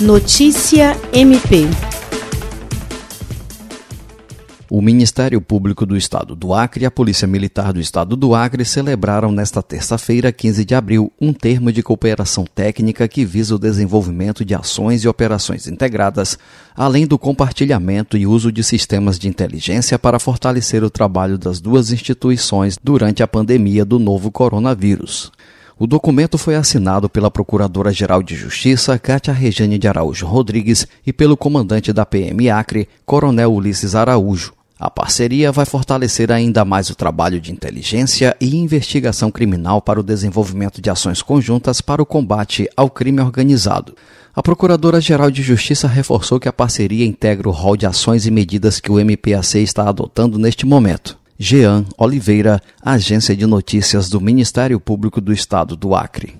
Notícia MP. O Ministério Público do Estado do Acre e a Polícia Militar do Estado do Acre celebraram nesta terça-feira, 15 de abril, um termo de cooperação técnica que visa o desenvolvimento de ações e operações integradas, além do compartilhamento e uso de sistemas de inteligência para fortalecer o trabalho das duas instituições durante a pandemia do novo coronavírus. O documento foi assinado pela Procuradora-Geral de Justiça, Cátia Rejane de Araújo Rodrigues, e pelo comandante da PM Acre, Coronel Ulisses Araújo. A parceria vai fortalecer ainda mais o trabalho de inteligência e investigação criminal para o desenvolvimento de ações conjuntas para o combate ao crime organizado. A Procuradora-Geral de Justiça reforçou que a parceria integra o rol de ações e medidas que o MPAC está adotando neste momento. Jean Oliveira, Agência de Notícias do Ministério Público do Estado do Acre.